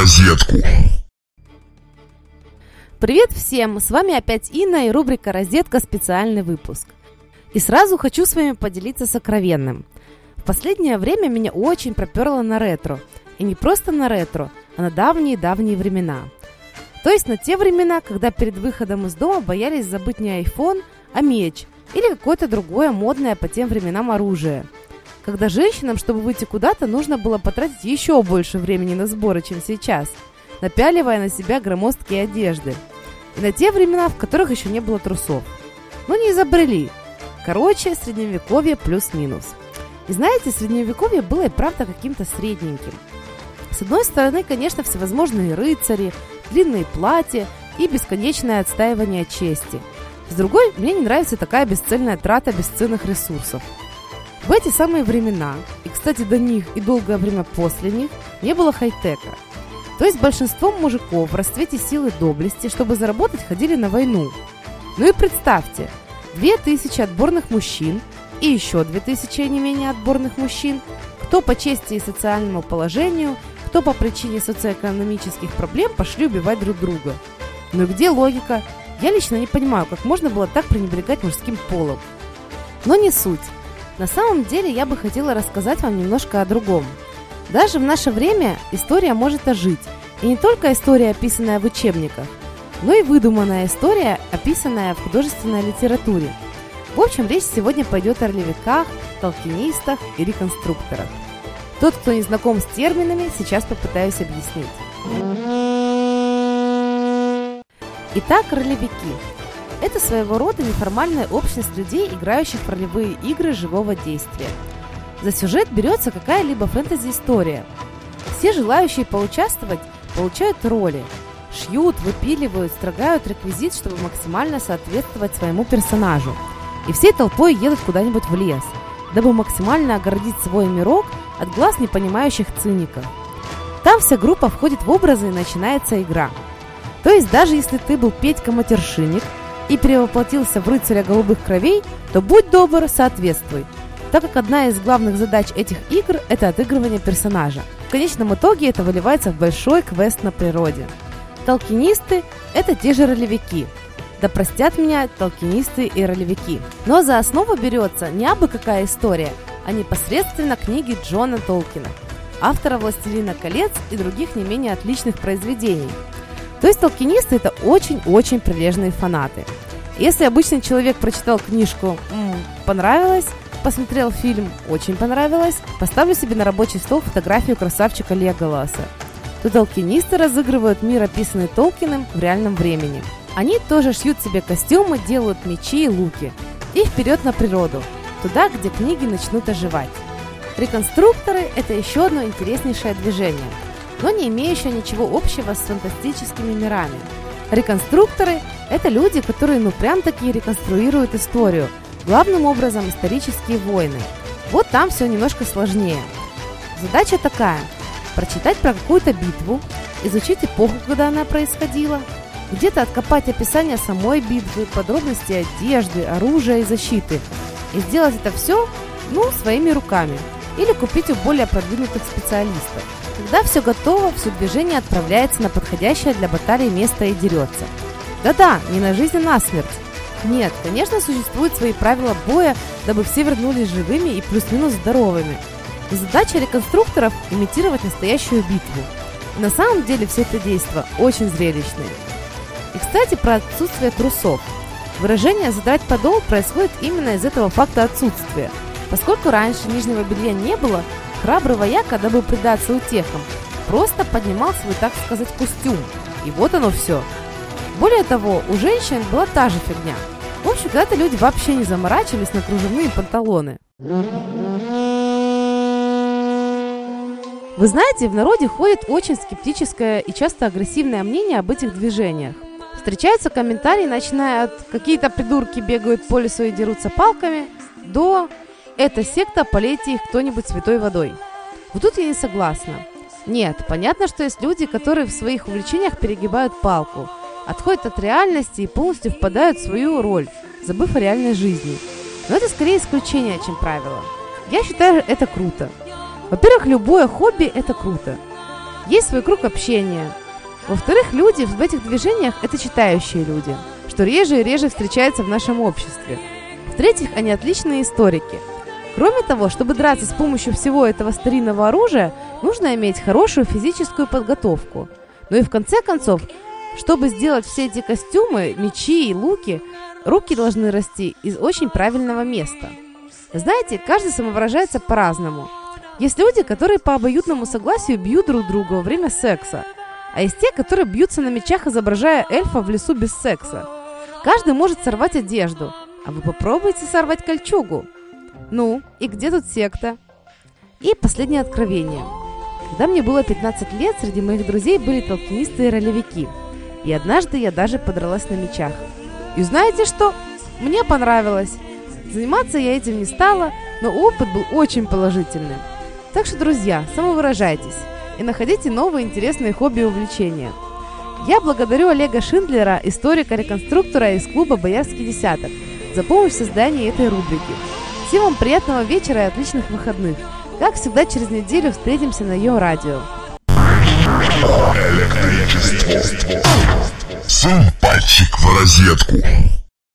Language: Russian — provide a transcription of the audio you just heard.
розетку. Привет всем! С вами опять Инна и рубрика «Розетка. Специальный выпуск». И сразу хочу с вами поделиться сокровенным. В последнее время меня очень проперло на ретро. И не просто на ретро, а на давние-давние времена. То есть на те времена, когда перед выходом из дома боялись забыть не iPhone, а меч или какое-то другое модное по тем временам оружие – когда женщинам, чтобы выйти куда-то, нужно было потратить еще больше времени на сборы, чем сейчас, напяливая на себя громоздкие одежды. И на те времена, в которых еще не было трусов. Но не изобрели. Короче, средневековье плюс-минус. И знаете, средневековье было и правда каким-то средненьким. С одной стороны, конечно, всевозможные рыцари, длинные платья и бесконечное отстаивание чести. С другой, мне не нравится такая бесцельная трата бесценных ресурсов – в эти самые времена, и, кстати, до них и долгое время после них, не было хай-тека. То есть большинство мужиков в расцвете силы доблести, чтобы заработать, ходили на войну. Ну и представьте, 2000 отборных мужчин и еще 2000 не менее отборных мужчин, кто по чести и социальному положению, кто по причине социоэкономических проблем пошли убивать друг друга. Но где логика? Я лично не понимаю, как можно было так пренебрегать мужским полом. Но не суть. На самом деле я бы хотела рассказать вам немножко о другом. Даже в наше время история может ожить. И не только история, описанная в учебниках, но и выдуманная история, описанная в художественной литературе. В общем, речь сегодня пойдет о ролевиках, толкинистах и реконструкторах. Тот, кто не знаком с терминами, сейчас попытаюсь объяснить. Итак, ролевики это своего рода неформальная общность людей, играющих в ролевые игры живого действия. За сюжет берется какая-либо фэнтези-история. Все желающие поучаствовать получают роли. Шьют, выпиливают, строгают реквизит, чтобы максимально соответствовать своему персонажу. И всей толпой едут куда-нибудь в лес, дабы максимально огородить свой мирок от глаз непонимающих циников. Там вся группа входит в образы и начинается игра. То есть даже если ты был Петька-матершинник – и перевоплотился в рыцаря голубых кровей, то будь добр, соответствуй, так как одна из главных задач этих игр – это отыгрывание персонажа. В конечном итоге это выливается в большой квест на природе. Толкинисты – это те же ролевики. Да простят меня толкинисты и ролевики. Но за основу берется не абы какая история, а непосредственно книги Джона Толкина, автора «Властелина колец» и других не менее отличных произведений – то есть толкинисты это очень-очень прилежные фанаты. Если обычный человек прочитал книжку «понравилось», посмотрел фильм «очень понравилось», поставлю себе на рабочий стол фотографию красавчика Леголаса, то толкинисты разыгрывают мир, описанный Толкиным в реальном времени. Они тоже шьют себе костюмы, делают мечи и луки. И вперед на природу, туда, где книги начнут оживать. Реконструкторы – это еще одно интереснейшее движение – но не имеющая ничего общего с фантастическими мирами. Реконструкторы – это люди, которые ну прям таки реконструируют историю, главным образом исторические войны. Вот там все немножко сложнее. Задача такая – прочитать про какую-то битву, изучить эпоху, когда она происходила, где-то откопать описание самой битвы, подробности одежды, оружия и защиты. И сделать это все, ну, своими руками. Или купить у более продвинутых специалистов. Когда все готово, все движение отправляется на подходящее для баталии место и дерется. Да-да, не на жизнь, а на смерть. Нет, конечно, существуют свои правила боя, дабы все вернулись живыми и плюс-минус здоровыми. задача реконструкторов – имитировать настоящую битву. И на самом деле все это действо очень зрелищное. И, кстати, про отсутствие трусов. Выражение «задрать подол» происходит именно из этого факта отсутствия. Поскольку раньше нижнего белья не было, Храбрый вояка, дабы предаться утехам, просто поднимал свой, так сказать, костюм. И вот оно все. Более того, у женщин была та же фигня. В общем, когда-то люди вообще не заморачивались на кружевные панталоны. Вы знаете, в народе ходит очень скептическое и часто агрессивное мнение об этих движениях. Встречаются комментарии, начиная от «какие-то придурки бегают по лесу и дерутся палками» до эта секта, полейте их кто-нибудь святой водой. Вот тут я не согласна. Нет, понятно, что есть люди, которые в своих увлечениях перегибают палку, отходят от реальности и полностью впадают в свою роль, забыв о реальной жизни. Но это скорее исключение, чем правило. Я считаю, это круто. Во-первых, любое хобби – это круто. есть свой круг общения. Во-вторых, люди в этих движениях – это читающие люди, что реже и реже встречается в нашем обществе. В-третьих, они отличные историки. Кроме того, чтобы драться с помощью всего этого старинного оружия, нужно иметь хорошую физическую подготовку. Ну и в конце концов, чтобы сделать все эти костюмы, мечи и луки, руки должны расти из очень правильного места. Знаете, каждый самовыражается по-разному. Есть люди, которые по обоюдному согласию бьют друг друга во время секса, а есть те, которые бьются на мечах, изображая эльфа в лесу без секса. Каждый может сорвать одежду, а вы попробуйте сорвать кольчугу. Ну, и где тут секта? И последнее откровение. Когда мне было 15 лет, среди моих друзей были толкинисты и ролевики – и однажды я даже подралась на мечах. И знаете что? Мне понравилось. Заниматься я этим не стала, но опыт был очень положительным. Так что, друзья, самовыражайтесь и находите новые интересные хобби и увлечения. Я благодарю Олега Шиндлера, историка-реконструктора из клуба «Боярский десяток», за помощь в создании этой рубрики. Всем вам приятного вечера и отличных выходных. Как всегда, через неделю встретимся на ее радио. Электричество. Сунь пальчик в розетку.